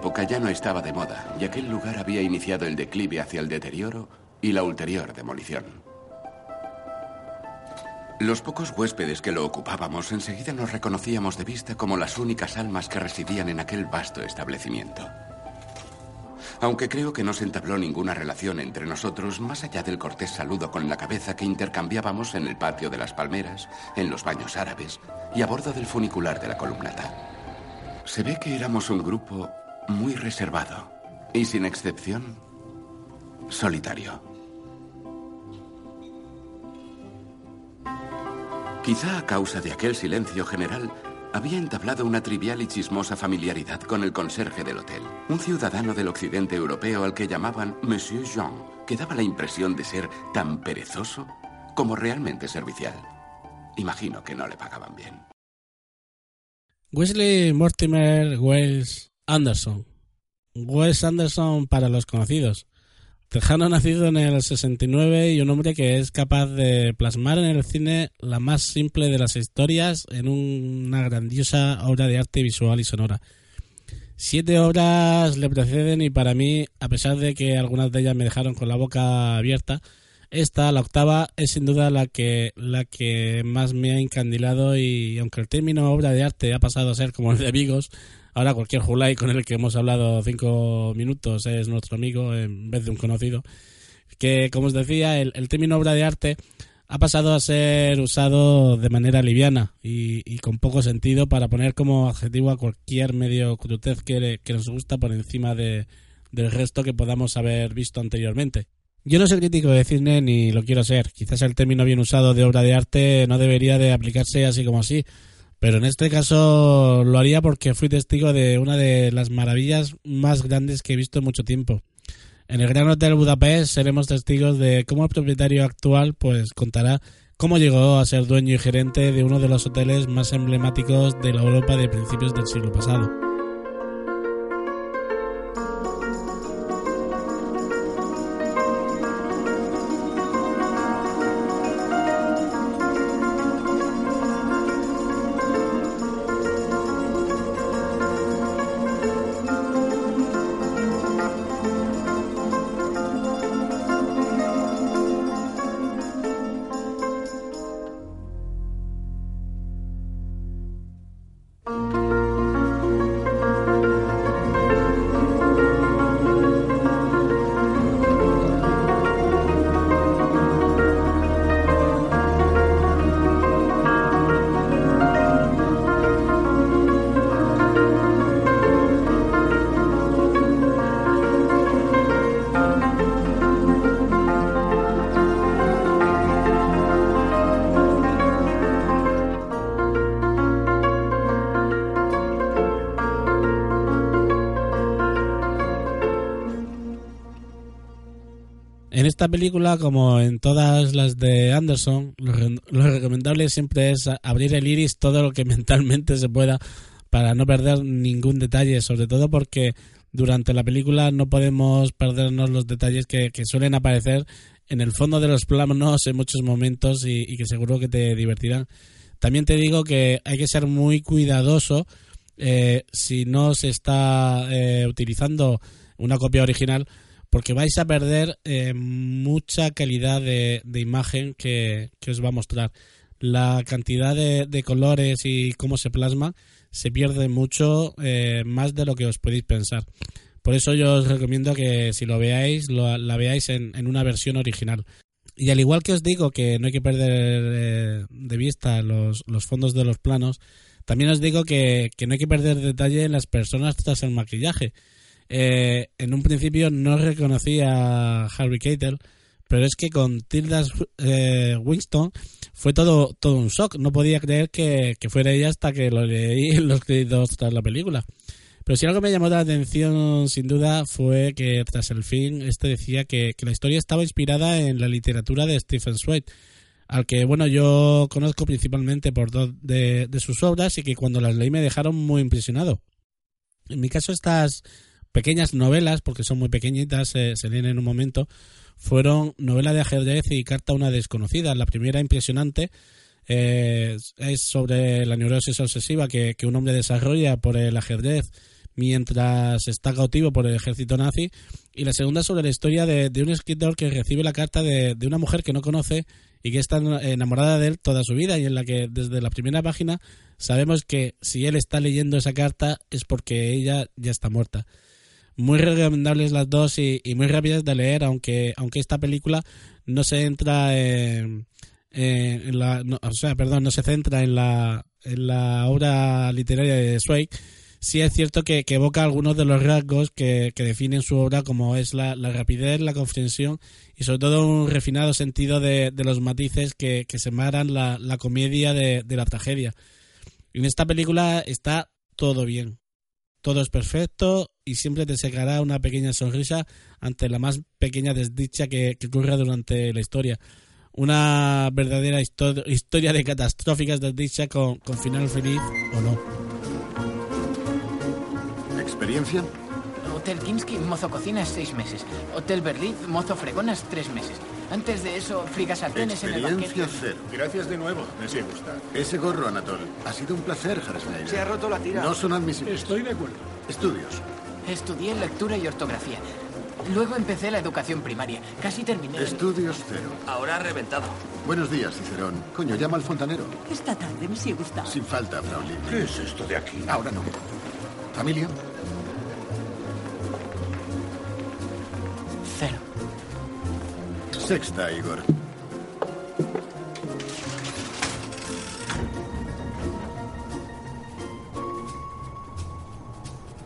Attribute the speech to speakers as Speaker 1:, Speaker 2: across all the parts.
Speaker 1: Época ya no estaba de moda y aquel lugar había iniciado el declive hacia el deterioro y la ulterior demolición. Los pocos huéspedes que lo ocupábamos enseguida nos reconocíamos de vista como las únicas almas que residían en aquel vasto establecimiento. Aunque creo que no se entabló ninguna relación entre nosotros más allá del cortés saludo con la cabeza que intercambiábamos en el patio de las palmeras, en los baños árabes y a bordo del funicular de la columnata. Se ve que éramos un grupo muy reservado y sin excepción solitario. Quizá a causa de aquel silencio general había entablado una trivial y chismosa familiaridad con el conserje del hotel, un ciudadano del occidente europeo al que llamaban Monsieur Jean, que daba la impresión de ser tan perezoso como realmente servicial. Imagino que no le pagaban bien.
Speaker 2: Wesley Mortimer Wells Anderson. Wes Anderson para los conocidos. Tejano nacido en el 69 y un hombre que es capaz de plasmar en el cine la más simple de las historias en una grandiosa obra de arte visual y sonora. Siete obras le preceden y para mí, a pesar de que algunas de ellas me dejaron con la boca abierta, esta, la octava, es sin duda la que, la que más me ha encandilado y aunque el término obra de arte ha pasado a ser como el de amigos, ahora cualquier Julai con el que hemos hablado cinco minutos es nuestro amigo en vez de un conocido, que como os decía, el, término obra de arte ha pasado a ser usado de manera liviana y, con poco sentido para poner como adjetivo a cualquier medio crutez que, que nos gusta por encima de, del resto que podamos haber visto anteriormente. Yo no soy crítico de cine ni lo quiero ser. Quizás el término bien usado de obra de arte no debería de aplicarse así como así. Pero en este caso lo haría porque fui testigo de una de las maravillas más grandes que he visto en mucho tiempo. En el Gran Hotel Budapest seremos testigos de cómo el propietario actual pues contará cómo llegó a ser dueño y gerente de uno de los hoteles más emblemáticos de la Europa de principios del siglo pasado. Esta película, como en todas las de Anderson, lo, recomendable siempre es abrir el iris todo lo que mentalmente se pueda para no perder ningún detalle, sobre todo porque durante la película no podemos perdernos los detalles que, suelen aparecer en el fondo de los planos en muchos momentos y, que seguro que te divertirán. También te digo que hay que ser muy cuidadoso eh, si no se está eh, utilizando una copia original porque vais a perder eh, mucha calidad de, imagen que, os va a mostrar. La cantidad de, colores y cómo se plasma se pierde mucho eh, más de lo que os podéis pensar. Por eso yo os recomiendo que si lo veáis, la veáis en, una versión original. Y al igual que os digo que no hay que perder eh, de vista los, fondos de los planos, también os digo que, que no hay que perder detalle en las personas tras el maquillaje eh, en un principio no reconocí a Harvey Keitel, pero es que con Tilda eh, Winston fue todo, todo un shock. No podía creer que, fuera ella hasta que lo leí en los créditos tras la película. Pero si algo me llamó la atención, sin duda, fue que tras el fin, este decía que, la historia estaba inspirada en la literatura de Stephen Zweig, al que, bueno, yo conozco principalmente por dos de sus obras y que cuando las leí me dejaron muy impresionado. En mi caso, estas pequeñas novelas, porque son muy pequeñitas, se leen en un momento, fueron novela de ajedrez y carta una desconocida. La primera impresionante eh, es sobre la neurosis obsesiva que, un hombre desarrolla por el ajedrez mientras está cautivo por el ejército nazi. Y la segunda sobre la historia de, un escritor que recibe la carta de, una mujer que no conoce y que está enamorada de él toda su vida y en la que desde la primera página sabemos que si él está leyendo esa carta es porque ella ya está muerta muy recomendables las dos y, muy rápidas de leer, aunque, aunque esta película no se entra en, la, o sea, perdón, no se centra en la, en la obra literaria de Zweig, sí es cierto que, evoca algunos de los rasgos que, definen su obra, como es la, rapidez, la comprensión y sobre todo un refinado sentido de, los matices que, que semaran la, la comedia de la tragedia. En esta película está todo bien todo es perfecto y siempre te secará una pequeña sonrisa ante la más pequeña desdicha que, que ocurra durante la historia. Una verdadera historia de catastróficas desdichas con, con final feliz o no.
Speaker 3: ¿Experiencia?
Speaker 4: Hotel Kinsky, mozo cocinas seis meses. Hotel Berlín, mozo fregonas tres meses. Antes de eso, frigas sartenes en el
Speaker 3: banquete. cero.
Speaker 5: Gracias de nuevo, me sigue gusta.
Speaker 3: Ese gorro, Anatol. Ha sido un placer, Harry
Speaker 5: Se ha roto la tira.
Speaker 3: No son admisibles.
Speaker 5: Estoy de acuerdo.
Speaker 3: Estudios.
Speaker 4: Estudié lectura y ortografía. Luego empecé la educación primaria. Casi terminé.
Speaker 3: Estudios cero.
Speaker 6: Ahora ha reventado.
Speaker 3: Buenos días, Cicerón. Coño, llama al fontanero.
Speaker 7: Esta tarde me sigue gustando.
Speaker 3: Sin falta, Frau
Speaker 5: ¿Qué es esto de aquí?
Speaker 3: Ahora no. ¿Familia?
Speaker 4: Cero.
Speaker 3: Sexta, Igor.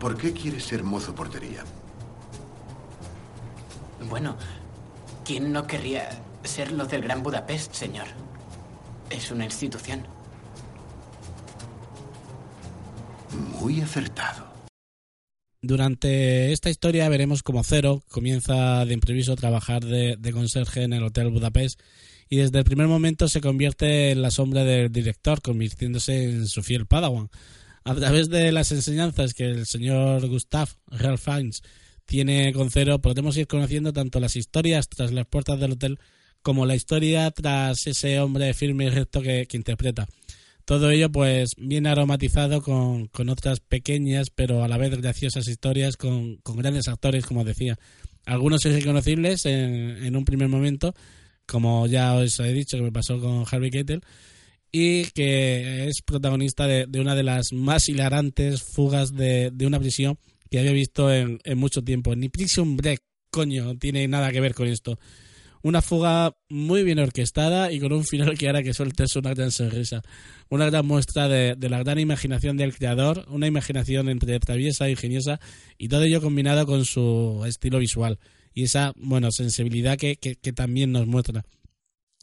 Speaker 3: ¿Por qué quieres ser mozo portería?
Speaker 4: Bueno, ¿quién no querría serlo del Gran Budapest, señor? Es una institución.
Speaker 3: Muy acertado.
Speaker 2: Durante esta historia veremos cómo Cero comienza de imprevisto a trabajar de, conserje en el Hotel Budapest y desde el primer momento se convierte en la sombra del director, convirtiéndose en su fiel padawan. A través de las enseñanzas que el señor Gustav Fiennes tiene con Cero, podemos ir conociendo tanto las historias tras las puertas del hotel como la historia tras ese hombre firme y recto que interpreta. Todo ello, pues, bien aromatizado con, otras pequeñas, pero a la vez graciosas historias con, grandes actores, como decía. Algunos irreconocibles en, en un primer momento, como ya os he dicho que me pasó con Harvey Keitel, y que es protagonista de, una de las más hilarantes fugas de, una prisión que había visto en, en mucho tiempo. Ni Prison Break, coño, tiene nada que ver con esto. Una fuga muy bien orquestada y con un final que hará que sueltes una gran sonrisa. Una gran muestra de, la gran imaginación del creador, una imaginación entre traviesa e ingeniosa y todo ello combinado con su estilo visual y esa, bueno, sensibilidad que, también nos muestra.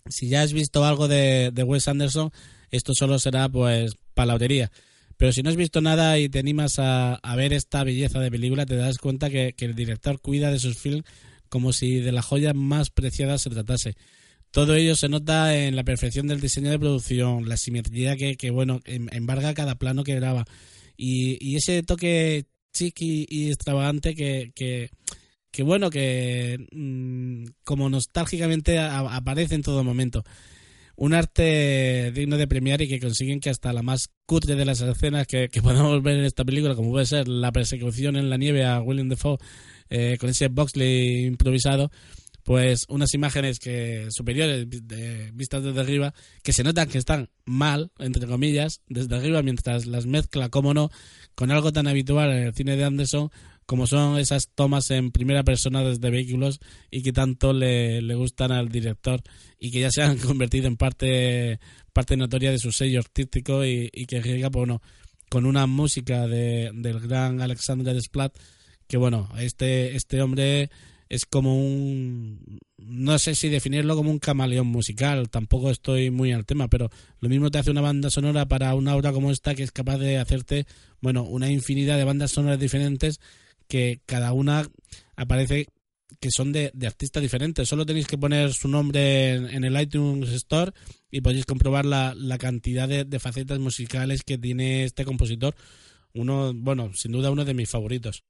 Speaker 2: Si ya has visto algo de, Wes Anderson, esto solo será pues palabrería. Pero si no has visto nada y te animas a, ver esta belleza de película, te das cuenta que, que el director cuida de sus films como si de la joya más preciada se tratase. Todo ello se nota en la perfección del diseño de producción, la simetría que, que bueno, em- embarga cada plano que graba y, y ese toque chiqui y extravagante que, que, que bueno, que mm, como nostálgicamente a- aparece en todo momento. Un arte digno de premiar y que consiguen que hasta la más cutre de las escenas que, que podemos ver en esta película, como puede ser la persecución en la nieve a William Defoe eh, con ese Boxley improvisado, pues unas imágenes que superiores de- vistas desde arriba que se notan que están mal entre comillas desde arriba mientras las mezcla como no con algo tan habitual en el cine de Anderson como son esas tomas en primera persona desde vehículos y que tanto le, le gustan al director y que ya se han convertido en parte parte notoria de su sello artístico y, que riega bueno, con una música de, del gran Alexander Desplat que bueno, este, este hombre es como un no sé si definirlo como un camaleón musical, tampoco estoy muy al tema, pero lo mismo te hace una banda sonora para una obra como esta que es capaz de hacerte, bueno, una infinidad de bandas sonoras diferentes que cada una aparece que son de, artistas diferentes. Solo tenéis que poner su nombre en, el iTunes Store y podéis comprobar la, la cantidad de, de facetas musicales que tiene este compositor. Uno, bueno, sin duda uno de mis favoritos.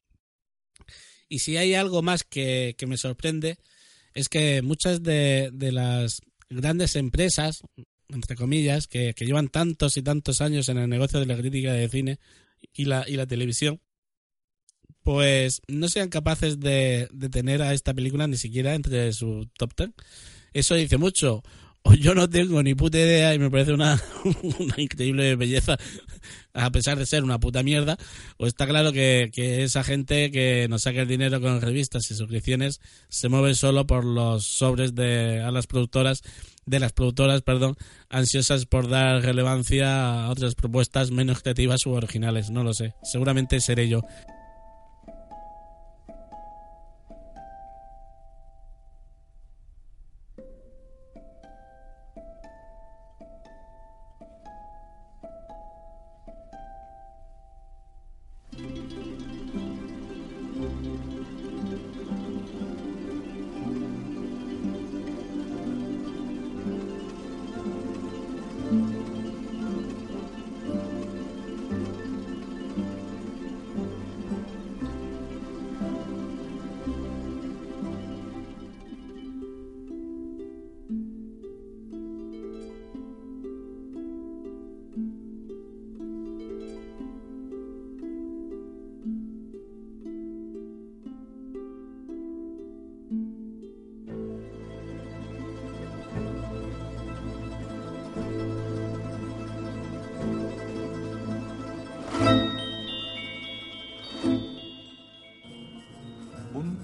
Speaker 2: Y si hay algo más que, que me sorprende, es que muchas de, de las grandes empresas, entre comillas, que, que llevan tantos y tantos años en el negocio de la crítica de cine y la, y la televisión, pues no sean capaces de, de tener a esta película ni siquiera entre su top ten. Eso dice mucho. O yo no tengo ni puta idea y me parece una, increíble belleza, a pesar de ser una puta mierda. O está claro que, que esa gente que nos saca el dinero con revistas y suscripciones se mueve solo por los sobres de a las productoras, de las productoras, perdón, ansiosas por dar relevancia a otras propuestas menos creativas u originales. No lo sé. Seguramente seré yo.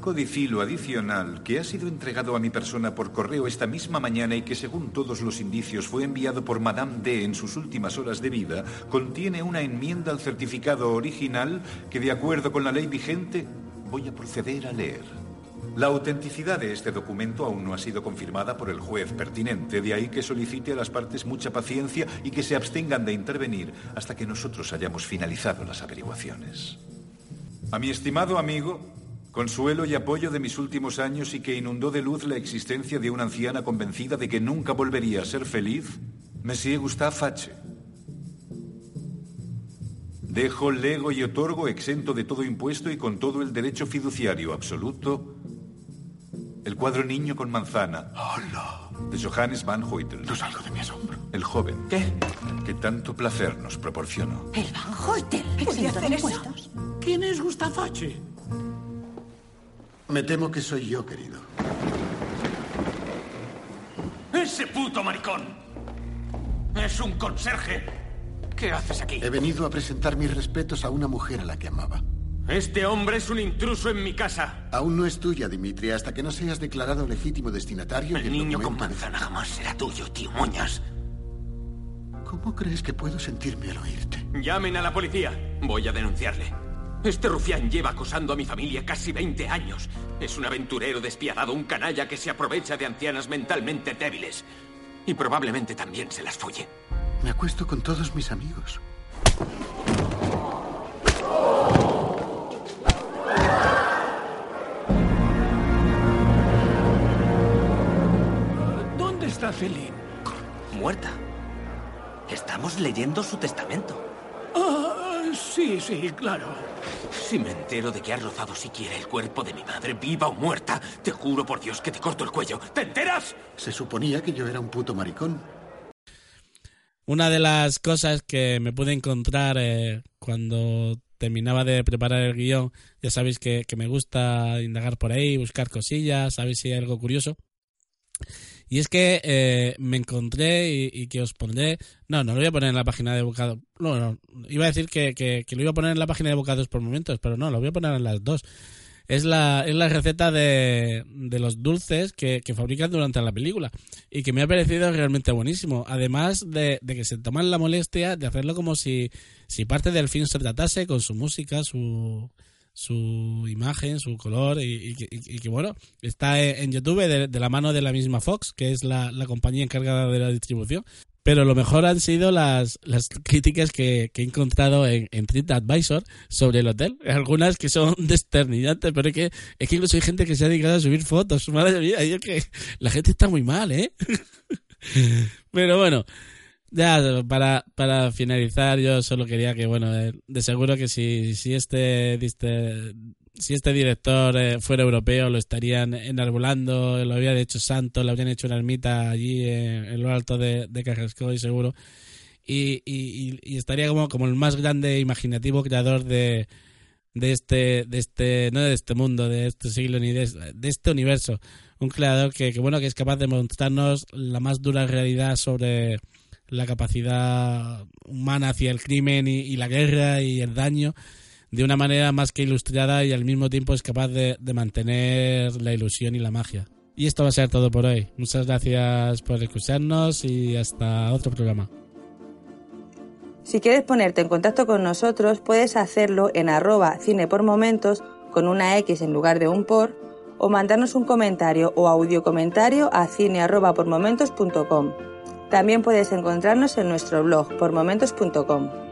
Speaker 6: Codicilo adicional que ha sido entregado a mi persona por correo esta misma mañana y que según todos los indicios fue enviado por Madame D en sus últimas horas de vida, contiene una enmienda al certificado original que de acuerdo con la ley vigente voy a proceder a leer. La autenticidad de este documento aún no ha sido confirmada por el juez pertinente, de ahí que solicite a las partes mucha paciencia y que se abstengan de intervenir hasta que nosotros hayamos finalizado las averiguaciones. A mi estimado amigo, consuelo y apoyo de mis últimos años y que inundó de luz la existencia de una anciana convencida de que nunca volvería a ser feliz, Monsieur Gustave Fache. Dejo, lego y otorgo exento de todo impuesto y con todo el derecho fiduciario absoluto el cuadro Niño con manzana
Speaker 3: Hola.
Speaker 6: de Johannes van Huytel.
Speaker 3: No salgo de mi asombro.
Speaker 6: El joven
Speaker 4: ¿Qué?
Speaker 6: que tanto placer nos proporcionó.
Speaker 7: El Van Hoytel. ¿Exento de impuestos?
Speaker 5: ¿Quién es Gustafache?
Speaker 3: Me temo que soy yo, querido.
Speaker 5: ¡Ese puto maricón! ¡Es un conserje! ¿Qué haces aquí?
Speaker 3: He venido a presentar mis respetos a una mujer a la que amaba.
Speaker 5: Este hombre es un intruso en mi casa.
Speaker 3: Aún no es tuya, Dimitri, hasta que no seas declarado legítimo destinatario. y
Speaker 5: El niño con
Speaker 3: documento
Speaker 5: manzana jamás será tuyo, tío Moñas.
Speaker 3: ¿Cómo crees que puedo sentirme al oírte?
Speaker 5: Llamen a la policía. Voy a denunciarle. Este rufián lleva acosando a mi familia casi 20 años. Es un aventurero despiadado, un canalla que se aprovecha de ancianas mentalmente débiles. Y probablemente también se las folle.
Speaker 3: Me acuesto con todos mis amigos.
Speaker 8: ¿Dónde está Celine?
Speaker 9: Muerta. Estamos leyendo su testamento.
Speaker 8: Sí, sí, claro.
Speaker 5: Si me entero de que has rozado siquiera el cuerpo de mi madre, viva o muerta, te juro por Dios que te corto el cuello. ¿Te enteras?
Speaker 3: Se suponía que yo era un puto maricón.
Speaker 2: Una de las cosas que me pude encontrar eh, cuando terminaba de preparar el guion, ya sabéis que, que me gusta indagar por ahí, buscar cosillas, sabéis si hay algo curioso. Y es que eh, me encontré y, que os pondré. No, no lo voy a poner en la página de Bocados. No, no. Iba a decir que, que, lo iba a poner en la página de Bocados por momentos, pero no, lo voy a poner en las dos. Es la, es la receta de, de los dulces que, que, fabrican durante la película y que me ha parecido realmente buenísimo. Además de, de que se toman la molestia de hacerlo como si, si parte del film se tratase con su música, su, su imagen, su color y, que bueno, está en YouTube de, la mano de la misma Fox, que es la, compañía encargada de la distribución. Pero lo mejor han sido las, las críticas que, he encontrado en, en TripAdvisor sobre el hotel. Algunas que son desternillantes, pero es que, es que incluso hay gente que se ha dedicado a subir fotos. Madre mía, que la gente está muy mal, ¿eh? pero bueno, ya, para, para finalizar, yo solo quería que, bueno, eh, de, seguro que si, si este, este, si este director eh, fuera europeo lo estarían enarbolando, lo habían hecho santo, le habrían hecho una ermita allí en, lo alto de, de y seguro. Y, y, estaría como, como el más grande imaginativo creador de, de este, de este, no de este mundo, de este siglo, ni de, de este universo. Un creador que, que, bueno, que es capaz de mostrarnos la más dura realidad sobre la capacidad humana hacia el crimen y, la guerra y el daño de una manera más que ilustrada y al mismo tiempo es capaz de, mantener la ilusión y la magia. Y esto va a ser todo por hoy. Muchas gracias por escucharnos y hasta otro programa.
Speaker 10: Si quieres ponerte en contacto con nosotros, puedes hacerlo en arroba cine por momentos con una X en lugar de un por o mandarnos un comentario o audio comentario a cine por momentos.com. También puedes encontrarnos en nuestro blog pormomentos.com.